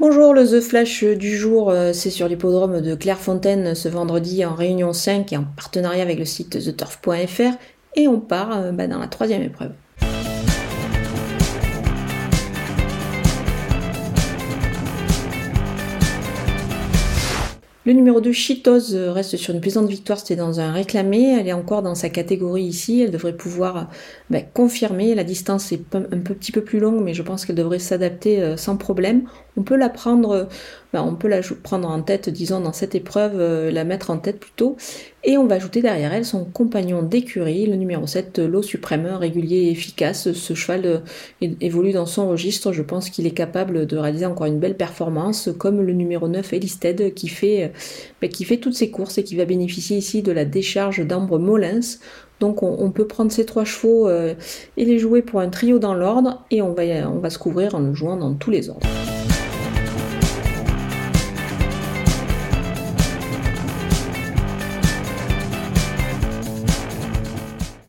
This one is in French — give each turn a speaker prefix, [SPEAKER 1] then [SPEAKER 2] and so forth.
[SPEAKER 1] Bonjour, le The Flash du jour, euh, c'est sur l'hippodrome de Clairefontaine ce vendredi en réunion 5 et en partenariat avec le site theturf.fr et on part euh, bah, dans la troisième épreuve. Le numéro 2, Cheetos, euh, reste sur une plaisante victoire, c'était dans un réclamé. Elle est encore dans sa catégorie ici. Elle devrait pouvoir ben, confirmer. La distance est un petit peu plus longue, mais je pense qu'elle devrait s'adapter euh, sans problème. On peut la prendre, ben, on peut la prendre en tête, disons, dans cette épreuve, euh, la mettre en tête plutôt. Et on va ajouter derrière elle son compagnon d'écurie, le numéro 7, l'eau suprême, régulier et efficace. Ce cheval évolue dans son registre. Je pense qu'il est capable de réaliser encore une belle performance, comme le numéro 9, Elisted, qui fait, ben, qui fait toutes ses courses et qui va bénéficier ici de la décharge d'Ambre Molins. Donc on, peut prendre ces trois chevaux euh, et les jouer pour un trio dans l'ordre et on va, on va se couvrir en le jouant dans tous les ordres.